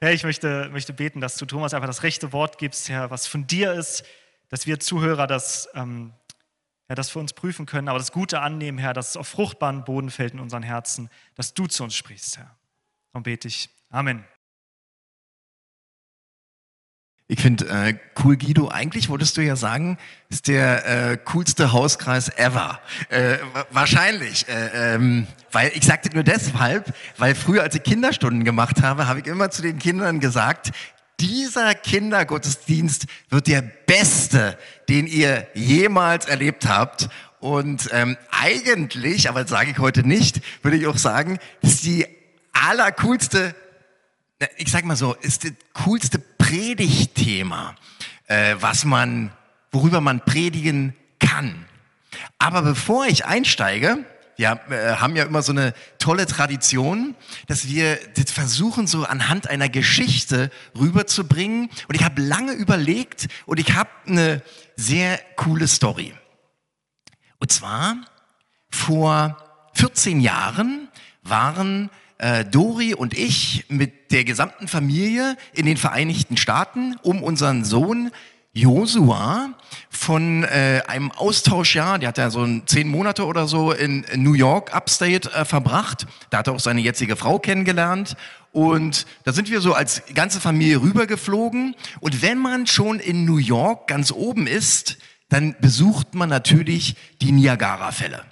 Herr, ich möchte, möchte beten, dass du Thomas einfach das rechte Wort gibst, Herr, was von dir ist, dass wir Zuhörer das, ähm, ja, das für uns prüfen können, aber das Gute annehmen, Herr, dass es auf fruchtbaren Boden fällt in unseren Herzen, dass du zu uns sprichst, Herr. Darum bete ich. Amen. Ich finde äh, cool, Guido. Eigentlich wolltest du ja sagen, ist der äh, coolste Hauskreis ever. Äh, wahrscheinlich, äh, ähm, weil ich sagte nur deshalb, weil früher, als ich Kinderstunden gemacht habe, habe ich immer zu den Kindern gesagt: Dieser Kindergottesdienst wird der beste, den ihr jemals erlebt habt. Und ähm, eigentlich, aber das sage ich heute nicht, würde ich auch sagen, ist die allercoolste ich sag mal so, ist das coolste Predigtthema, äh, was man, worüber man predigen kann. Aber bevor ich einsteige, wir äh, haben ja immer so eine tolle Tradition, dass wir das versuchen, so anhand einer Geschichte rüberzubringen. Und ich habe lange überlegt und ich habe eine sehr coole Story. Und zwar vor 14 Jahren waren äh, Dori und ich mit der gesamten Familie in den Vereinigten Staaten, um unseren Sohn Josua von äh, einem Austauschjahr, der hat ja so ein zehn Monate oder so in New York Upstate äh, verbracht. Da hat er auch seine jetzige Frau kennengelernt. Und da sind wir so als ganze Familie rübergeflogen. Und wenn man schon in New York ganz oben ist, dann besucht man natürlich die Niagara-Fälle.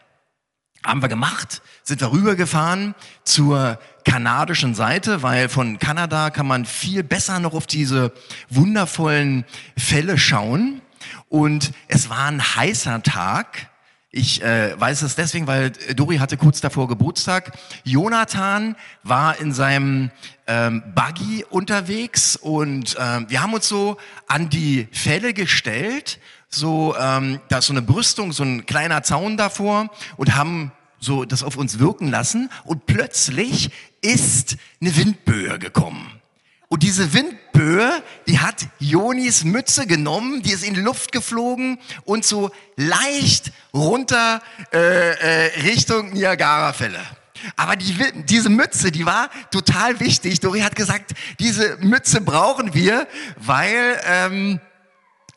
Haben wir gemacht, sind wir rübergefahren zur kanadischen Seite, weil von Kanada kann man viel besser noch auf diese wundervollen Fälle schauen. Und es war ein heißer Tag. Ich äh, weiß es deswegen, weil Dori hatte kurz davor Geburtstag. Jonathan war in seinem ähm, Buggy unterwegs und ähm, wir haben uns so an die Fälle gestellt so, ähm, da ist so eine Brüstung, so ein kleiner Zaun davor und haben so das auf uns wirken lassen und plötzlich ist eine Windböe gekommen. Und diese Windböe, die hat Jonis Mütze genommen, die ist in die Luft geflogen und so leicht runter äh, äh, Richtung Niagara-Fälle. Aber die, diese Mütze, die war total wichtig. Dori hat gesagt, diese Mütze brauchen wir, weil ähm,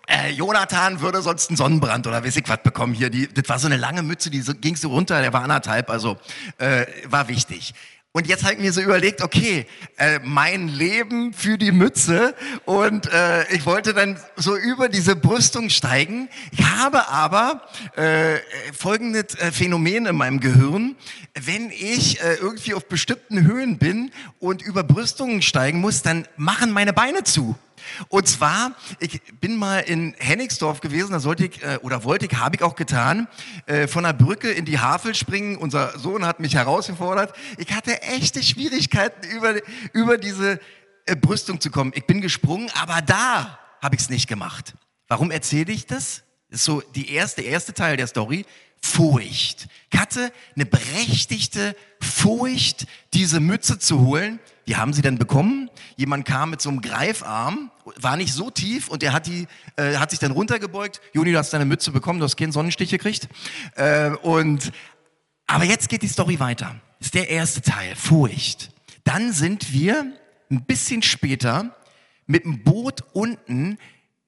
äh, Jonathan würde sonst einen Sonnenbrand oder weiß ich was bekommen hier. Die, das war so eine lange Mütze, die so, ging so runter, der war anderthalb, also äh, war wichtig. Und jetzt habe ich mir so überlegt, okay, äh, mein Leben für die Mütze und äh, ich wollte dann so über diese Brüstung steigen. Ich habe aber äh, folgendes äh, Phänomen in meinem Gehirn. Wenn ich äh, irgendwie auf bestimmten Höhen bin und über Brüstungen steigen muss, dann machen meine Beine zu. Und zwar, ich bin mal in Hennigsdorf gewesen, da sollte ich, äh, oder wollte ich, habe ich auch getan, äh, von der Brücke in die Havel springen. Unser Sohn hat mich herausgefordert. Ich hatte echte Schwierigkeiten, über, über diese äh, Brüstung zu kommen. Ich bin gesprungen, aber da habe ich es nicht gemacht. Warum erzähle ich das? Das ist so die erste, erste Teil der Story. Furcht. Ich hatte eine berechtigte Furcht, diese Mütze zu holen. Wie haben sie denn bekommen? Jemand kam mit so einem Greifarm, war nicht so tief und der hat die, äh, hat sich dann runtergebeugt. Juni, du hast deine Mütze bekommen, du hast keinen Sonnenstich gekriegt. Äh, und, aber jetzt geht die Story weiter. Das ist der erste Teil, Furcht. Dann sind wir ein bisschen später mit dem Boot unten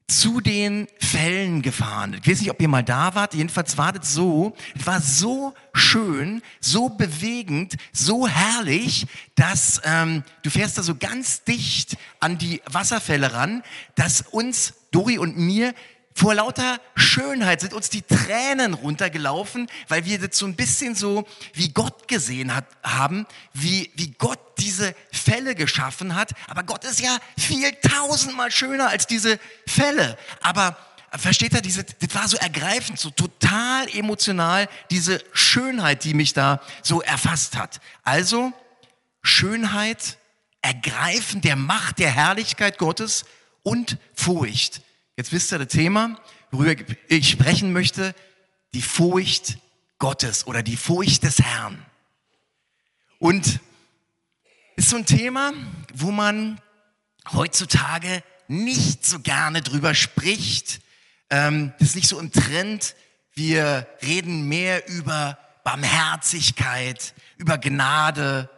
zu den Fällen gefahren. Ich weiß nicht, ob ihr mal da wart. Jedenfalls war das so. Es war so schön, so bewegend, so herrlich, dass ähm, du fährst da so ganz dicht an die Wasserfälle ran, dass uns Dori und mir vor lauter Schönheit sind uns die Tränen runtergelaufen, weil wir das so ein bisschen so wie Gott gesehen hat, haben, wie, wie Gott diese Fälle geschaffen hat. Aber Gott ist ja viel tausendmal schöner als diese Fälle. Aber versteht er, diese, das war so ergreifend, so total emotional, diese Schönheit, die mich da so erfasst hat. Also Schönheit, Ergreifen der Macht, der Herrlichkeit Gottes und Furcht. Jetzt wisst ihr das Thema, worüber ich sprechen möchte, die Furcht Gottes oder die Furcht des Herrn. Und ist so ein Thema, wo man heutzutage nicht so gerne drüber spricht. Ähm, das ist nicht so im Trend. Wir reden mehr über Barmherzigkeit, über Gnade,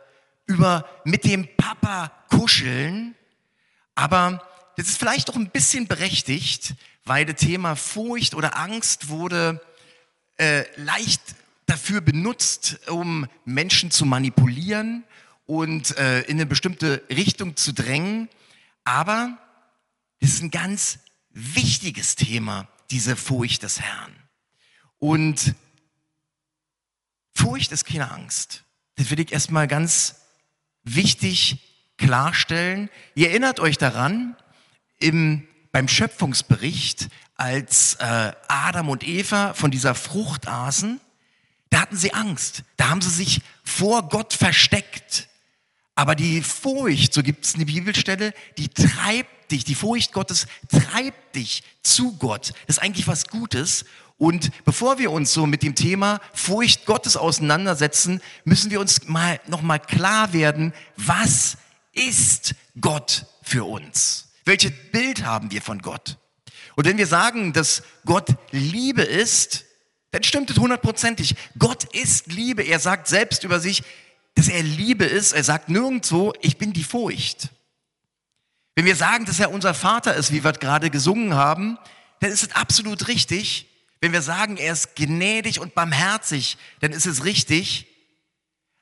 über mit dem Papa kuscheln Aber das ist vielleicht auch ein bisschen berechtigt, weil das Thema Furcht oder Angst wurde äh, leicht dafür benutzt, um Menschen zu manipulieren und äh, in eine bestimmte Richtung zu drängen. Aber es ist ein ganz wichtiges Thema, diese Furcht des Herrn. Und Furcht ist keine Angst. Das will ich erstmal ganz wichtig klarstellen. Ihr erinnert euch daran, im, beim Schöpfungsbericht, als äh, Adam und Eva von dieser Frucht aßen, da hatten sie Angst. Da haben sie sich vor Gott versteckt. Aber die Furcht, so gibt es eine Bibelstelle, die treibt dich, die Furcht Gottes treibt dich zu Gott. Das ist eigentlich was Gutes. Und bevor wir uns so mit dem Thema Furcht Gottes auseinandersetzen, müssen wir uns mal noch mal klar werden, was ist Gott für uns? Welches Bild haben wir von Gott? Und wenn wir sagen, dass Gott Liebe ist, dann stimmt es hundertprozentig. Gott ist Liebe. Er sagt selbst über sich, dass er Liebe ist. Er sagt nirgendwo, ich bin die Furcht. Wenn wir sagen, dass er unser Vater ist, wie wir gerade gesungen haben, dann ist es absolut richtig. Wenn wir sagen, er ist gnädig und barmherzig, dann ist es richtig.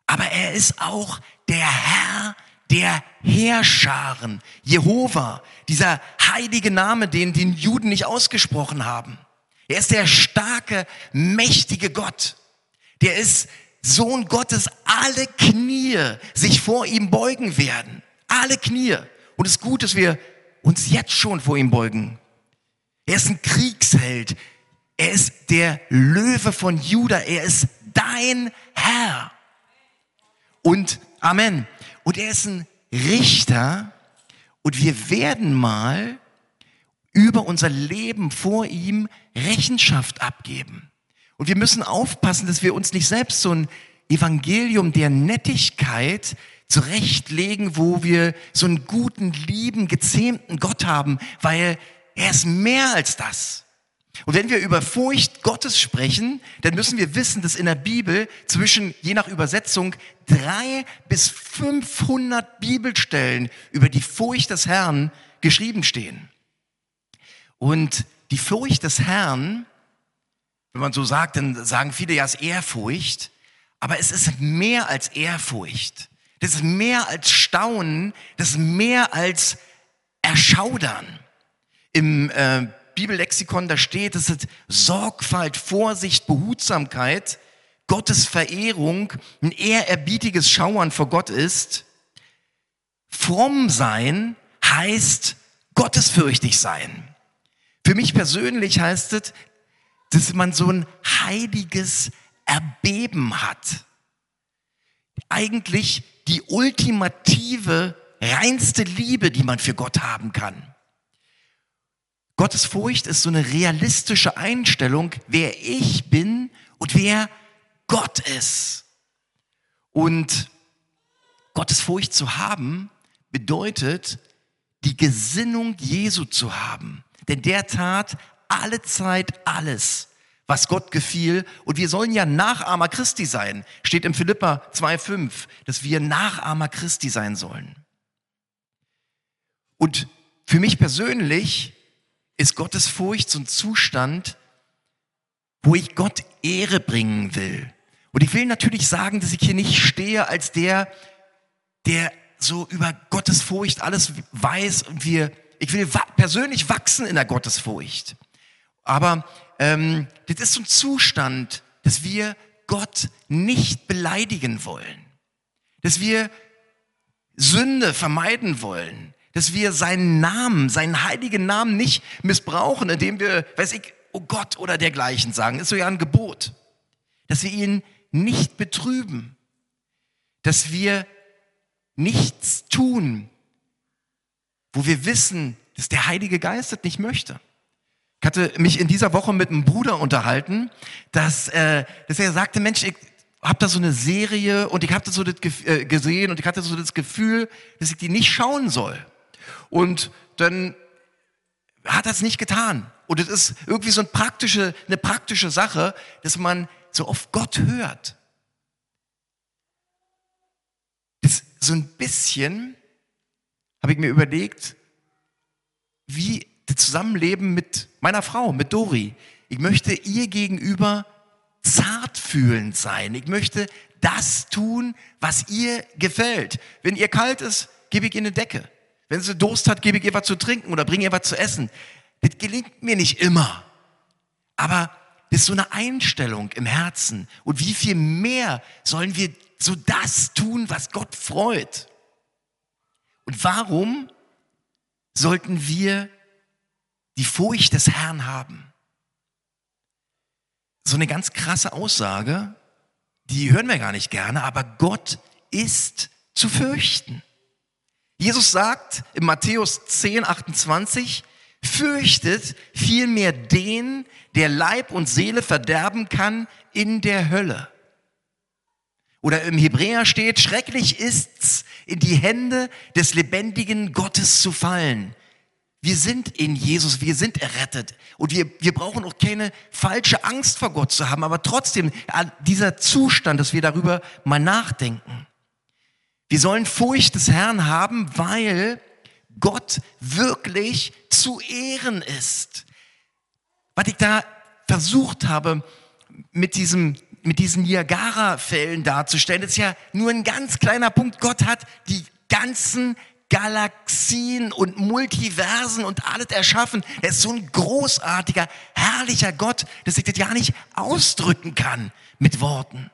Aber er ist auch der Herr der Heerscharen, Jehova, dieser heilige Name, den die Juden nicht ausgesprochen haben. Er ist der starke, mächtige Gott. Der ist Sohn Gottes. Alle Knie sich vor ihm beugen werden. Alle Knie. Und es ist gut, dass wir uns jetzt schon vor ihm beugen. Er ist ein Kriegsheld. Er ist der Löwe von Juda. Er ist dein Herr. Und Amen. Und er ist ein Richter und wir werden mal über unser Leben vor ihm Rechenschaft abgeben. Und wir müssen aufpassen, dass wir uns nicht selbst so ein Evangelium der Nettigkeit zurechtlegen, wo wir so einen guten, lieben, gezähmten Gott haben, weil er ist mehr als das. Und wenn wir über Furcht Gottes sprechen, dann müssen wir wissen, dass in der Bibel zwischen, je nach Übersetzung, drei bis 500 Bibelstellen über die Furcht des Herrn geschrieben stehen. Und die Furcht des Herrn, wenn man so sagt, dann sagen viele ja, es ist Ehrfurcht. Aber es ist mehr als Ehrfurcht. Das ist mehr als Staunen. Das ist mehr als Erschaudern. Im äh, Bibellexikon, da steht, es ist Sorgfalt, Vorsicht, Behutsamkeit, Gottes Verehrung, ein ehrerbietiges Schauern vor Gott ist. Fromm sein heißt gottesfürchtig sein. Für mich persönlich heißt es, dass man so ein heiliges Erbeben hat. Eigentlich die ultimative, reinste Liebe, die man für Gott haben kann. Gottes Furcht ist so eine realistische Einstellung, wer ich bin und wer Gott ist. Und Gottes Furcht zu haben, bedeutet, die Gesinnung Jesu zu haben. Denn der tat alle Zeit alles, was Gott gefiel. Und wir sollen ja Nachahmer Christi sein. Steht im Philippa 2,5, dass wir Nachahmer Christi sein sollen. Und für mich persönlich ist Gottes Furcht so ein Zustand, wo ich Gott Ehre bringen will. Und ich will natürlich sagen, dass ich hier nicht stehe als der, der so über Gottes Furcht alles weiß und wir, ich will persönlich wachsen in der Gottesfurcht. Aber ähm, das ist so ein Zustand, dass wir Gott nicht beleidigen wollen, dass wir Sünde vermeiden wollen, dass wir seinen Namen, seinen heiligen Namen nicht missbrauchen, indem wir, weiß ich, oh Gott oder dergleichen sagen. ist so ja ein Gebot. Dass wir ihn nicht betrüben. Dass wir nichts tun, wo wir wissen, dass der Heilige Geist das nicht möchte. Ich hatte mich in dieser Woche mit einem Bruder unterhalten, dass, äh, dass er sagte, Mensch, ich habe da so eine Serie und ich habe das so das äh, gesehen und ich hatte so das Gefühl, dass ich die nicht schauen soll. Und dann hat er es nicht getan. Und es ist irgendwie so eine praktische, eine praktische Sache, dass man so auf Gott hört. Das so ein bisschen habe ich mir überlegt, wie das Zusammenleben mit meiner Frau, mit Dori. Ich möchte ihr gegenüber zartfühlend sein. Ich möchte das tun, was ihr gefällt. Wenn ihr kalt ist, gebe ich ihr eine Decke. Wenn sie Durst hat, gebe ich ihr was zu trinken oder bringe ihr was zu essen. Das gelingt mir nicht immer. Aber das ist so eine Einstellung im Herzen. Und wie viel mehr sollen wir so das tun, was Gott freut? Und warum sollten wir die Furcht des Herrn haben? So eine ganz krasse Aussage, die hören wir gar nicht gerne, aber Gott ist zu fürchten. Jesus sagt in Matthäus 10, 28, fürchtet vielmehr den, der Leib und Seele verderben kann in der Hölle. Oder im Hebräer steht, schrecklich ist's, in die Hände des lebendigen Gottes zu fallen. Wir sind in Jesus, wir sind errettet. Und wir, wir brauchen auch keine falsche Angst vor Gott zu haben, aber trotzdem dieser Zustand, dass wir darüber mal nachdenken. Wir sollen Furcht des Herrn haben, weil Gott wirklich zu ehren ist. Was ich da versucht habe, mit diesem mit diesen Niagara-Fällen darzustellen, ist ja nur ein ganz kleiner Punkt. Gott hat die ganzen Galaxien und Multiversen und alles erschaffen. Er ist so ein großartiger, herrlicher Gott, dass ich das ja nicht ausdrücken kann mit Worten.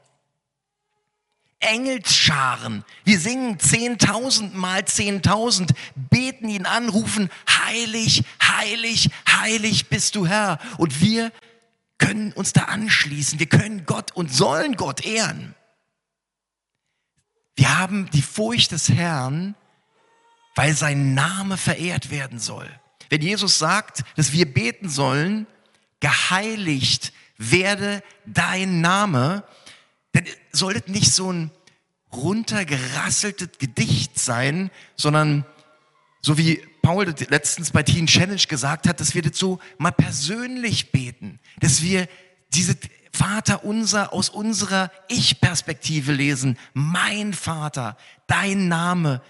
Engelsscharen. Wir singen zehntausend mal zehntausend, beten ihn an, rufen, heilig, heilig, heilig bist du Herr. Und wir können uns da anschließen. Wir können Gott und sollen Gott ehren. Wir haben die Furcht des Herrn, weil sein Name verehrt werden soll. Wenn Jesus sagt, dass wir beten sollen, geheiligt werde dein Name, dann soll das nicht so ein runtergerasseltes Gedicht sein, sondern so wie Paul letztens bei Teen Challenge gesagt hat, dass wir das so mal persönlich beten, dass wir diese Vater unser aus unserer Ich-Perspektive lesen. Mein Vater, dein Name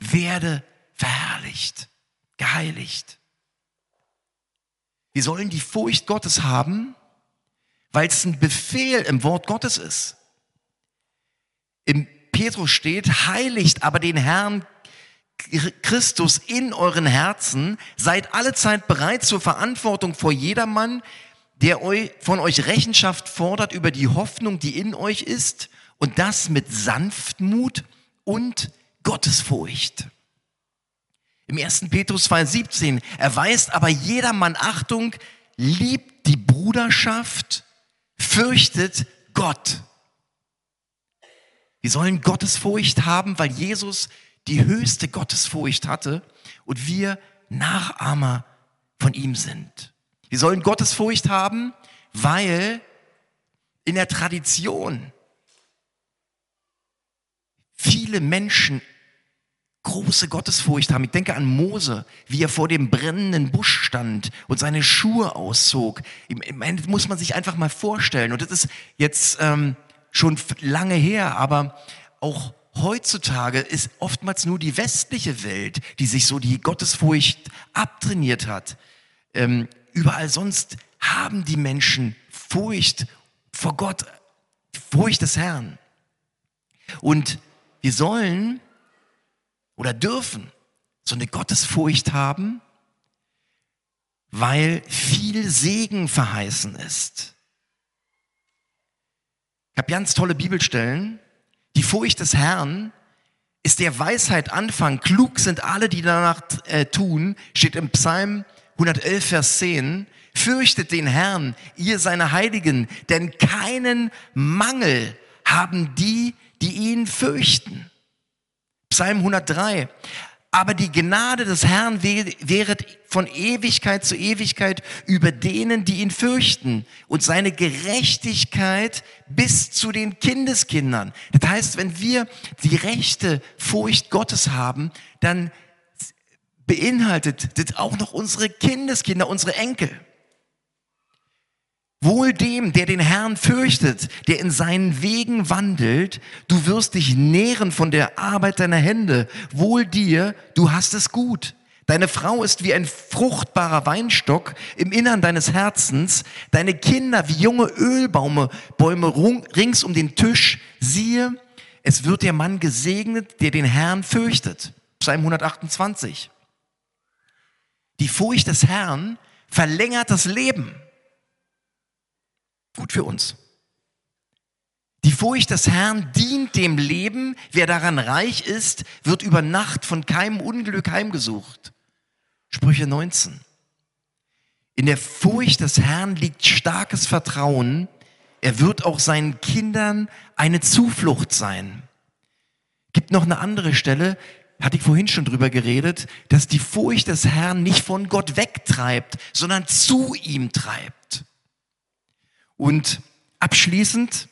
werde verherrlicht, geheiligt. Wir sollen die Furcht Gottes haben, weil es ein Befehl im Wort Gottes ist. Im Petrus steht, heiligt aber den Herrn Christus in euren Herzen, seid alle Zeit bereit zur Verantwortung vor jedermann, der von euch Rechenschaft fordert über die Hoffnung, die in euch ist, und das mit Sanftmut und Gottesfurcht. Im 1. Petrus 2,17 erweist aber jedermann Achtung, liebt die Bruderschaft, fürchtet Gott. Wir sollen Gottesfurcht haben, weil Jesus die höchste Gottesfurcht hatte und wir Nachahmer von ihm sind. Wir sollen Gottesfurcht haben, weil in der Tradition viele Menschen große Gottesfurcht haben. Ich denke an Mose, wie er vor dem brennenden Busch stand und seine Schuhe auszog. Ich meine, das muss man sich einfach mal vorstellen. Und das ist jetzt ähm, schon lange her, aber auch heutzutage ist oftmals nur die westliche Welt, die sich so die Gottesfurcht abtrainiert hat. Ähm, überall sonst haben die Menschen Furcht vor Gott, Furcht des Herrn. Und wir sollen oder dürfen so eine Gottesfurcht haben, weil viel Segen verheißen ist. Ich habe ganz tolle Bibelstellen. Die Furcht des Herrn ist der Weisheit Anfang. Klug sind alle, die danach äh, tun, steht im Psalm 111, Vers 10. Fürchtet den Herrn, ihr seine Heiligen, denn keinen Mangel haben die, die ihn fürchten. Psalm 103. Aber die Gnade des Herrn wäret von Ewigkeit zu Ewigkeit über denen, die ihn fürchten und seine Gerechtigkeit bis zu den Kindeskindern. Das heißt, wenn wir die rechte Furcht Gottes haben, dann beinhaltet das auch noch unsere Kindeskinder, unsere Enkel. Wohl dem, der den Herrn fürchtet, der in seinen Wegen wandelt, du wirst dich nähren von der Arbeit deiner Hände. Wohl dir, du hast es gut. Deine Frau ist wie ein fruchtbarer Weinstock im Innern deines Herzens. Deine Kinder wie junge Ölbäume Bäume rings um den Tisch. Siehe, es wird der Mann gesegnet, der den Herrn fürchtet. Psalm 128. Die Furcht des Herrn verlängert das Leben. Gut für uns. Die Furcht des Herrn dient dem Leben. Wer daran reich ist, wird über Nacht von keinem Unglück heimgesucht. Sprüche 19. In der Furcht des Herrn liegt starkes Vertrauen. Er wird auch seinen Kindern eine Zuflucht sein. Gibt noch eine andere Stelle, hatte ich vorhin schon drüber geredet, dass die Furcht des Herrn nicht von Gott wegtreibt, sondern zu ihm treibt. Und abschließend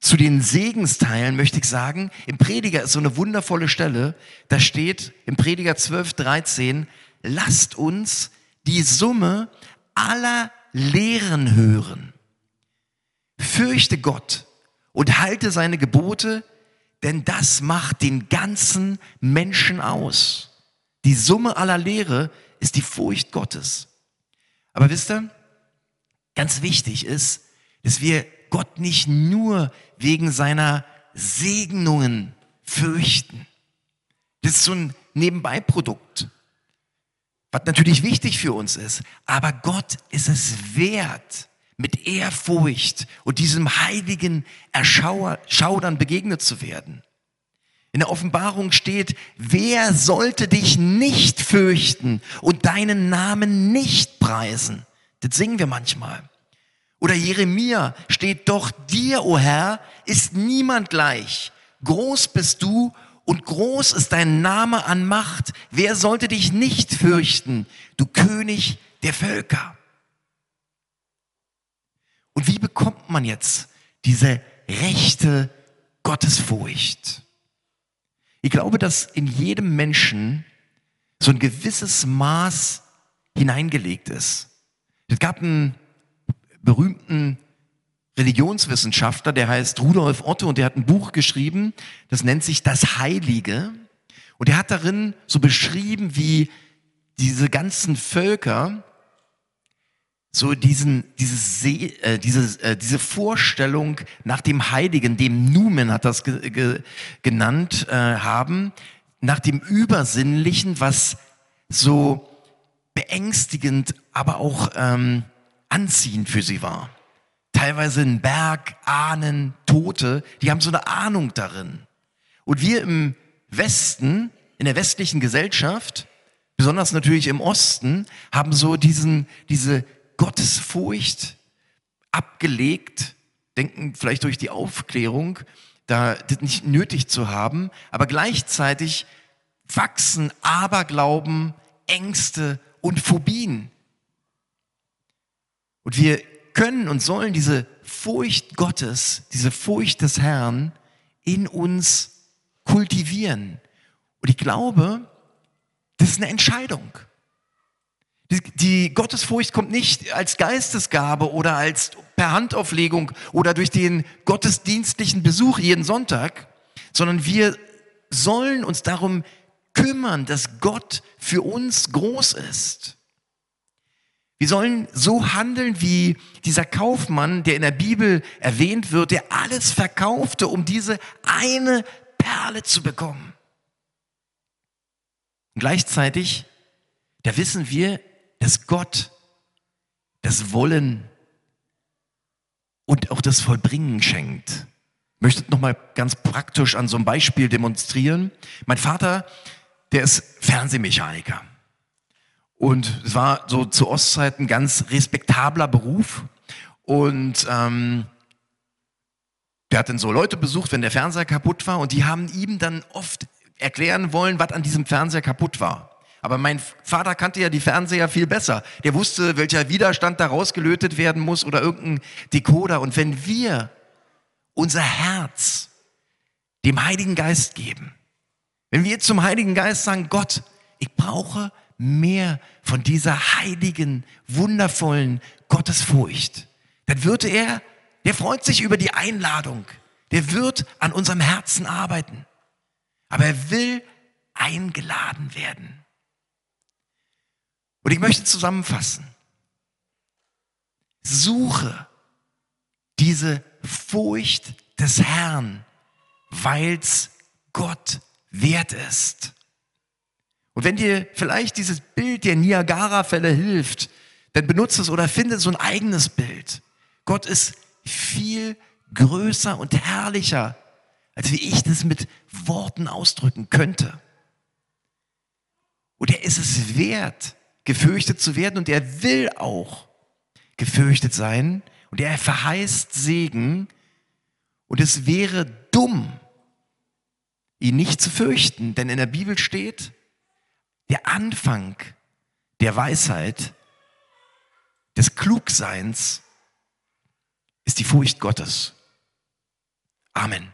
zu den Segensteilen möchte ich sagen, im Prediger ist so eine wundervolle Stelle, da steht im Prediger 12, 13, lasst uns die Summe aller Lehren hören. Fürchte Gott und halte seine Gebote, denn das macht den ganzen Menschen aus. Die Summe aller Lehre ist die Furcht Gottes. Aber wisst ihr, ganz wichtig ist, dass wir Gott nicht nur wegen seiner Segnungen fürchten. Das ist so ein Nebenbeiprodukt, was natürlich wichtig für uns ist. Aber Gott ist es wert, mit Ehrfurcht und diesem heiligen Erschaudern begegnet zu werden. In der Offenbarung steht, wer sollte dich nicht fürchten und deinen Namen nicht preisen? Das singen wir manchmal. Oder Jeremia steht, doch dir, o oh Herr, ist niemand gleich. Groß bist du und groß ist dein Name an Macht. Wer sollte dich nicht fürchten, du König der Völker? Und wie bekommt man jetzt diese rechte Gottesfurcht? Ich glaube, dass in jedem Menschen so ein gewisses Maß hineingelegt ist. Es gab einen berühmten Religionswissenschaftler, der heißt Rudolf Otto und der hat ein Buch geschrieben, das nennt sich Das Heilige. Und er hat darin so beschrieben, wie diese ganzen Völker so diesen, diese, See, äh, diese, äh, diese Vorstellung nach dem Heiligen, dem Numen hat das ge, ge, genannt äh, haben, nach dem Übersinnlichen, was so beängstigend, aber auch ähm, anziehend für sie war. Teilweise ein Berg, Ahnen, Tote, die haben so eine Ahnung darin. Und wir im Westen, in der westlichen Gesellschaft, besonders natürlich im Osten, haben so diesen, diese Gottesfurcht abgelegt, denken vielleicht durch die Aufklärung, da das nicht nötig zu haben, aber gleichzeitig wachsen Aberglauben, Ängste und Phobien. Und wir können und sollen diese Furcht Gottes, diese Furcht des Herrn in uns kultivieren. Und ich glaube, das ist eine Entscheidung. Die, Gottesfurcht kommt nicht als Geistesgabe oder als per Handauflegung oder durch den gottesdienstlichen Besuch jeden Sonntag, sondern wir sollen uns darum kümmern, dass Gott für uns groß ist. Wir sollen so handeln wie dieser Kaufmann, der in der Bibel erwähnt wird, der alles verkaufte, um diese eine Perle zu bekommen. Und gleichzeitig, da wissen wir, dass Gott das Wollen und auch das Vollbringen schenkt. Ich möchte noch mal ganz praktisch an so einem Beispiel demonstrieren. Mein Vater, der ist Fernsehmechaniker. Und es war so zu Ostzeiten ganz respektabler Beruf. Und ähm, der hat dann so Leute besucht, wenn der Fernseher kaputt war. Und die haben ihm dann oft erklären wollen, was an diesem Fernseher kaputt war. Aber mein Vater kannte ja die Fernseher viel besser. Der wusste, welcher Widerstand da rausgelötet werden muss oder irgendein Decoder. Und wenn wir unser Herz dem Heiligen Geist geben, wenn wir zum Heiligen Geist sagen, Gott, ich brauche mehr von dieser heiligen, wundervollen Gottesfurcht, dann wird er, der freut sich über die Einladung, der wird an unserem Herzen arbeiten. Aber er will eingeladen werden. Und ich möchte zusammenfassen. Suche diese Furcht des Herrn, weil's Gott wert ist. Und wenn dir vielleicht dieses Bild der Niagara-Fälle hilft, dann benutze es oder finde so ein eigenes Bild. Gott ist viel größer und herrlicher, als wie ich das mit Worten ausdrücken könnte. Und er ist es wert, gefürchtet zu werden und er will auch gefürchtet sein und er verheißt Segen und es wäre dumm, ihn nicht zu fürchten, denn in der Bibel steht, der Anfang der Weisheit, des Klugseins ist die Furcht Gottes. Amen.